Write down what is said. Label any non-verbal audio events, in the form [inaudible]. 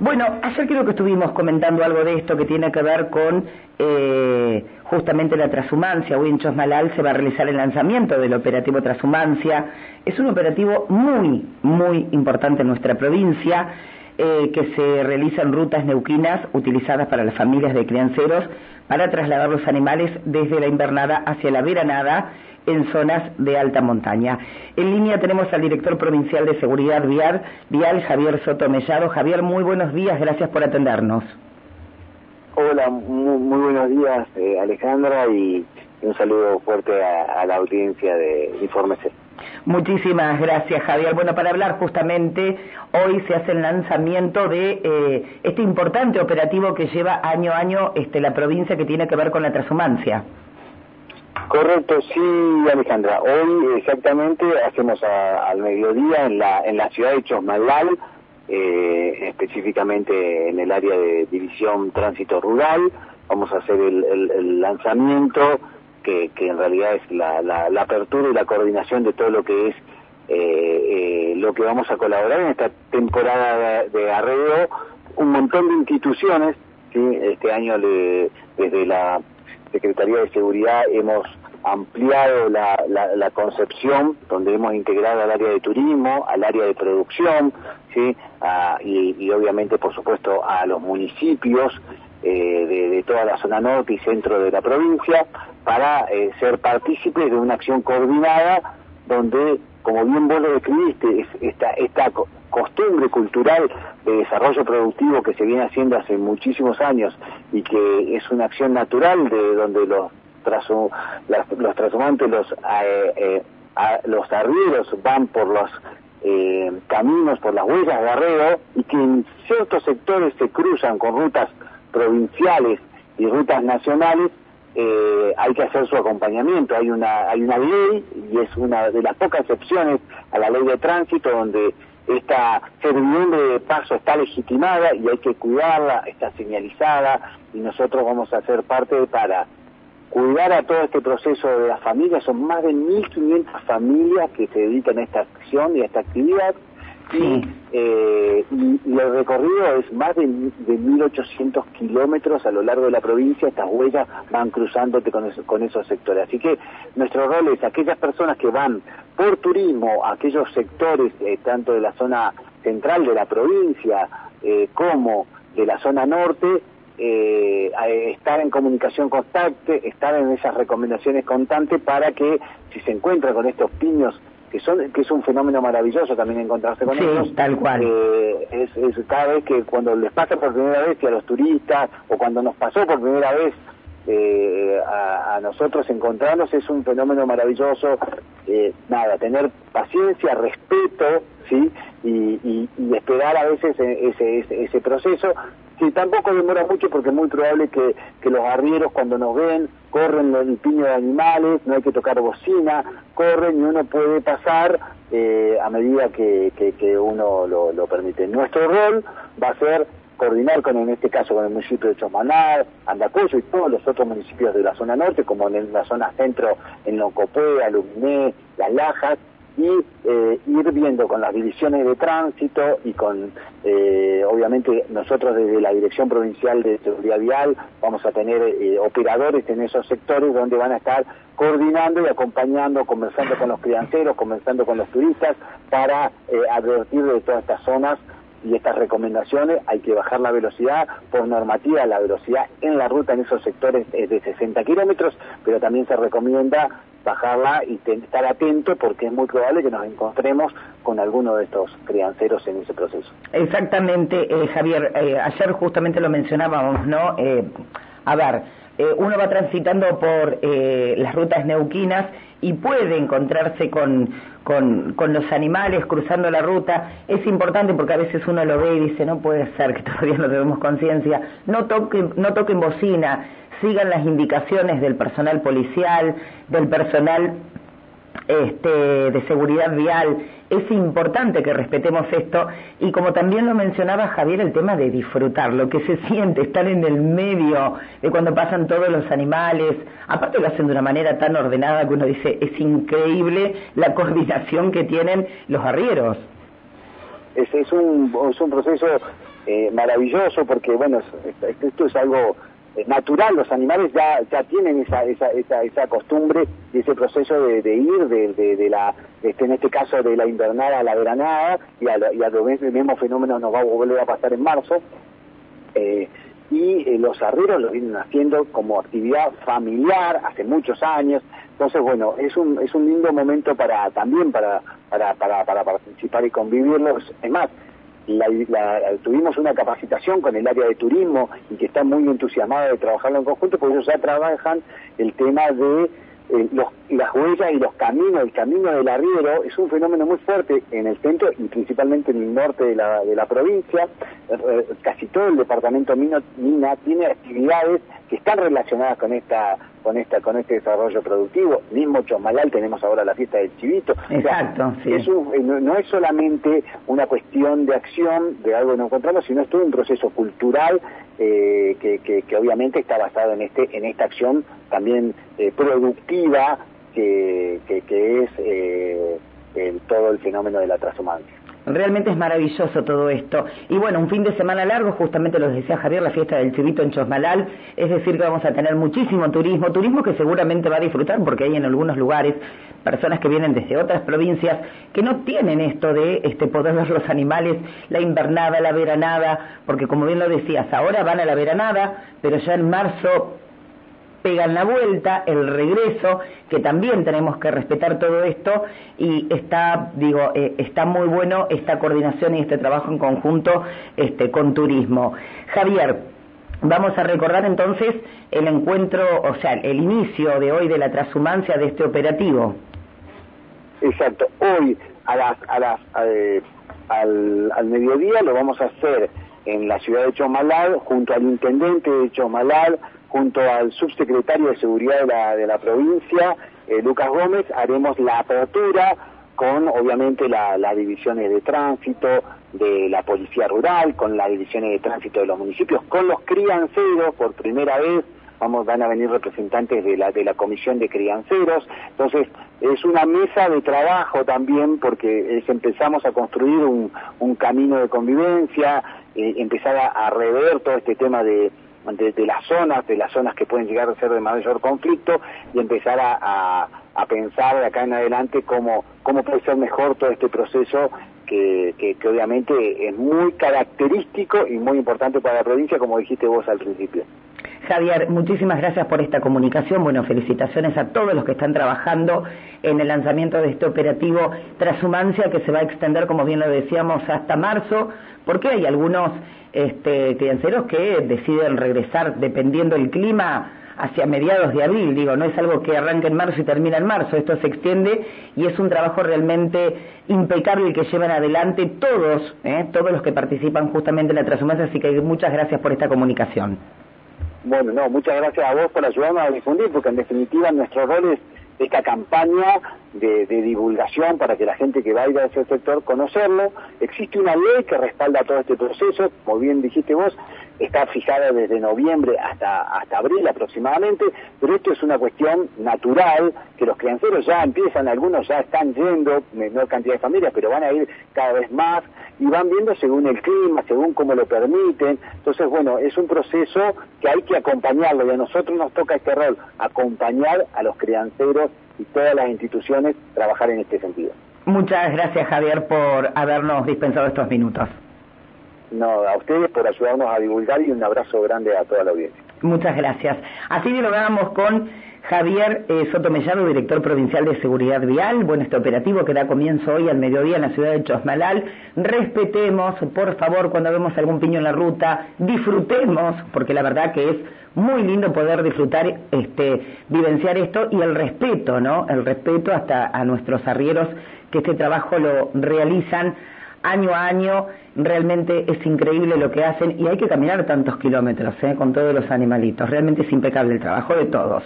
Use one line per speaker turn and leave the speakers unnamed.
Bueno, ayer creo que estuvimos comentando algo de esto que tiene que ver con eh, justamente la transhumancia. Hoy en Chosmalal se va a realizar el lanzamiento del operativo Transhumancia. Es un operativo muy, muy importante en nuestra provincia. Eh, que se realiza en rutas neuquinas utilizadas para las familias de crianceros para trasladar los animales desde la invernada hacia la veranada en zonas de alta montaña. En línea tenemos al director provincial de Seguridad Vial, Vial Javier Soto Mellado. Javier, muy buenos días, gracias por atendernos.
Hola, muy, buenos días eh, Alejandra y un saludo fuerte a, la audiencia de Informe
Muchísimas gracias, Javier. Bueno, para hablar justamente, hoy se hace el lanzamiento de eh, este importante operativo que lleva año a año este, la provincia que tiene que ver con la transhumancia.
Correcto, sí, Alejandra. Hoy exactamente hacemos al mediodía en la, en la ciudad de Chosmalal, eh, específicamente en el área de división tránsito rural. Vamos a hacer el, lanzamiento, que, que, en realidad es la, la, apertura y la coordinación de todo lo que es eh, eh, lo que vamos a colaborar en esta temporada de, de arreo. Un montón de instituciones, este año le, desde la Secretaría de Seguridad hemos ampliado la, la, concepción, donde hemos integrado al área de turismo, al área de producción, ¿sí? y, obviamente, por supuesto, a los municipios eh, de, toda la zona norte y centro de la provincia, para eh, ser partícipes de una acción coordinada donde, como bien vos lo describiste, es esta, esta costumbre cultural de desarrollo productivo que se viene haciendo hace muchísimos años y que es una acción natural de donde los los transhumantes, los eh, eh van por los eh, caminos, por las huellas de arreo y que en ciertos sectores se cruzan con rutas provinciales y rutas nacionales eh, hay que hacer su acompañamiento. Hay una, hay una ley y es una de las pocas excepciones a la ley de tránsito donde esta servidumbre de paso está legitimada y hay que cuidarla, está señalizada y nosotros vamos a ser parte para cuidar a todo este proceso de las familias. Son más de 1.500 familias que se dedican a esta acción y a esta actividad eh, y, el recorrido es más de, de 1.800 kilómetros a lo largo de la provincia, estas huellas van cruzándote con, con esos sectores. Así que nuestro rol es aquellas personas que van por turismo a aquellos sectores, eh, tanto de la zona central de la provincia eh, como de la zona norte, estar en comunicación constante, estar en esas recomendaciones constantes para que si se encuentra con estos piños que son que es un fenómeno maravilloso también encontrarse con
sí, tal cual.
Eh, es, es, cada vez que cuando les pasa por primera vez que a los turistas o cuando nos pasó por primera vez eh, a, nosotros encontrarnos es un fenómeno maravilloso. Eh, nada, tener paciencia, respeto, sí, y, y, esperar a veces ese, ese, ese proceso que tampoco demora mucho porque es muy probable que, que los arrieros cuando nos ven corren el piño de animales, no hay que tocar bocina, corren y uno puede pasar eh, a medida que, que, uno lo, lo, permite. Nuestro rol va a ser coordinar con, en este caso, con el municipio de Chomanar, Andacoyo y todos los otros municipios de la zona norte, como en la zona centro, en Locopé, Aluminé, Las Lajas, y eh, ir viendo con las divisiones de tránsito y con, eh, obviamente, nosotros desde la Dirección Provincial de Seguridad Vial vamos a tener eh, operadores en esos sectores donde van a estar coordinando y acompañando, conversando con los crianceros, conversando con los turistas para advertir de todas estas zonas y estas recomendaciones. Hay que bajar la velocidad por normativa la velocidad en la ruta en esos sectores es de 60 kilómetros pero también se recomienda bajarla y estar atento porque es muy probable que nos encontremos con alguno de estos crianceros en ese proceso.
Exactamente, eh, Javier, eh, ayer justamente lo mencionábamos, ¿no? Eh, a ver, uno va transitando por las rutas neuquinas y puede encontrarse con, con, con, los animales cruzando la ruta. Es importante porque a veces uno lo ve y dice, no puede ser que [laughs] todavía no tenemos conciencia, no toquen, no toquen bocina, sigan las indicaciones del personal policial, del personal este, de seguridad vial. Es importante que respetemos esto y como también lo mencionaba Javier, el tema de disfrutar, lo que se siente, estar en el medio de cuando pasan todos los animales, aparte lo hacen de una manera tan ordenada que uno dice, es increíble la coordinación que tienen los arrieros.
Es, es, un, es un proceso eh, maravilloso porque, bueno, esto es algo natural, los animales ya, ya tienen esa, esa, esa, esa costumbre y ese proceso de, ir de, de, la, este, en este caso de la invernada a la veranada y a, y a el mismo fenómeno nos va a volver a pasar en marzo. Eh, y eh, los arrieros lo vienen haciendo como actividad familiar hace muchos años. Entonces, bueno, es un, es un lindo momento para también para, para, para, para participar y convivirlos. Es más, tuvimos una capacitación con el área de turismo y que está muy entusiasmada de trabajarlo en conjunto, porque ellos ya trabajan el tema de eh, los, las huellas y los caminos, el camino del arriero es un fenómeno muy fuerte en el centro y principalmente en el norte de la, de la provincia. Eh, casi todo el departamento Mina tiene actividades que están relacionadas con esta con esta con este desarrollo productivo. Mismo Chosmalal tenemos ahora la fiesta del chivito.
Exacto,
eh, no, es solamente una cuestión de acción, de algo que no encontramos, sino es todo un proceso cultural eh, que, que, obviamente está basado en este en esta acción también eh, productiva que, que, es el, todo el fenómeno de la transhumancia.
Realmente es maravilloso todo esto. Y bueno, un fin de semana largo, justamente lo decía Javier, la fiesta del chivito en Chosmalal, es decir, que vamos a tener muchísimo turismo, turismo que seguramente va a disfrutar porque hay en algunos lugares personas que vienen desde otras provincias que no tienen esto de este poder ver los animales, la invernada, la veranada, porque como bien lo decías, ahora van a la veranada, pero ya en marzo pegan la vuelta, el regreso, que también tenemos que respetar todo esto y está, digo, eh, está muy bueno esta coordinación y este trabajo en conjunto este, con turismo. Javier, vamos a recordar entonces el encuentro, o sea, el inicio de hoy de la transhumancia de este operativo.
Exacto, hoy a las, a las, eh, al, al mediodía lo vamos a hacer en la ciudad de Chomalal, junto al intendente de Chomalal, junto al subsecretario de Seguridad de la, de la provincia, eh, Lucas Gómez, haremos la apertura con obviamente las divisiones de tránsito de la Policía Rural, con las divisiones de tránsito de los municipios, con los crianceros. Por primera vez, vamos, van a venir representantes de la, de la Comisión de Crianceros, entonces es una mesa de trabajo también porque empezamos a construir un, un camino de convivencia, eh, empezar a rever todo este tema de de, las zonas, de las zonas que pueden llegar a ser de mayor conflicto y empezar a, a, pensar de acá en adelante cómo, cómo puede ser mejor todo este proceso que, que, obviamente es muy característico y muy importante para la provincia, como dijiste vos al principio.
Javier, muchísimas gracias por esta comunicación. Bueno, felicitaciones a todos los que están trabajando en el lanzamiento de este operativo Transhumancia que se va a extender, como bien lo decíamos, hasta marzo, porque hay algunos este, que deciden regresar dependiendo del clima hacia mediados de abril, digo, no es algo que arranque en marzo y termina en marzo, esto se extiende y es un trabajo realmente impecable que llevan adelante todos, ¿eh? todos los que participan justamente en la transhumancia, así que muchas gracias por esta comunicación.
Bueno, no, muchas gracias a vos por ayudarnos a difundir, porque en definitiva nuestro rol es esta campaña de, divulgación para que la gente que vaya a ese sector conocerlo. Existe una ley que respalda todo este proceso, como bien dijiste vos, está fijada desde noviembre hasta, hasta abril aproximadamente, pero esto es una cuestión natural, que los crianceros ya empiezan, algunos ya están yendo, menor cantidad de familias, pero van a ir cada vez más y van viendo según el clima, según cómo lo permiten. Entonces, bueno, es un proceso que hay que acompañarlo y a nosotros nos toca este rol, acompañar a los crianceros y todas las instituciones trabajar en este sentido.
Muchas gracias Javier por habernos dispensado estos minutos.
No, a ustedes por ayudarnos a divulgar y un abrazo grande a toda la audiencia.
Muchas gracias. Así dialogamos con Javier eh, director provincial de Seguridad Vial. Bueno, este operativo que da comienzo hoy al mediodía en la ciudad de Chosmalal. Respetemos, por favor, cuando vemos algún piño en la ruta, disfrutemos, porque la verdad que es muy lindo poder disfrutar, este, vivenciar esto y el respeto, ¿no? El respeto hasta a nuestros arrieros que este trabajo lo realizan año a año. Realmente es increíble lo que hacen y hay que caminar tantos kilómetros ¿eh? con todos los animalitos. Realmente es impecable el trabajo de todos.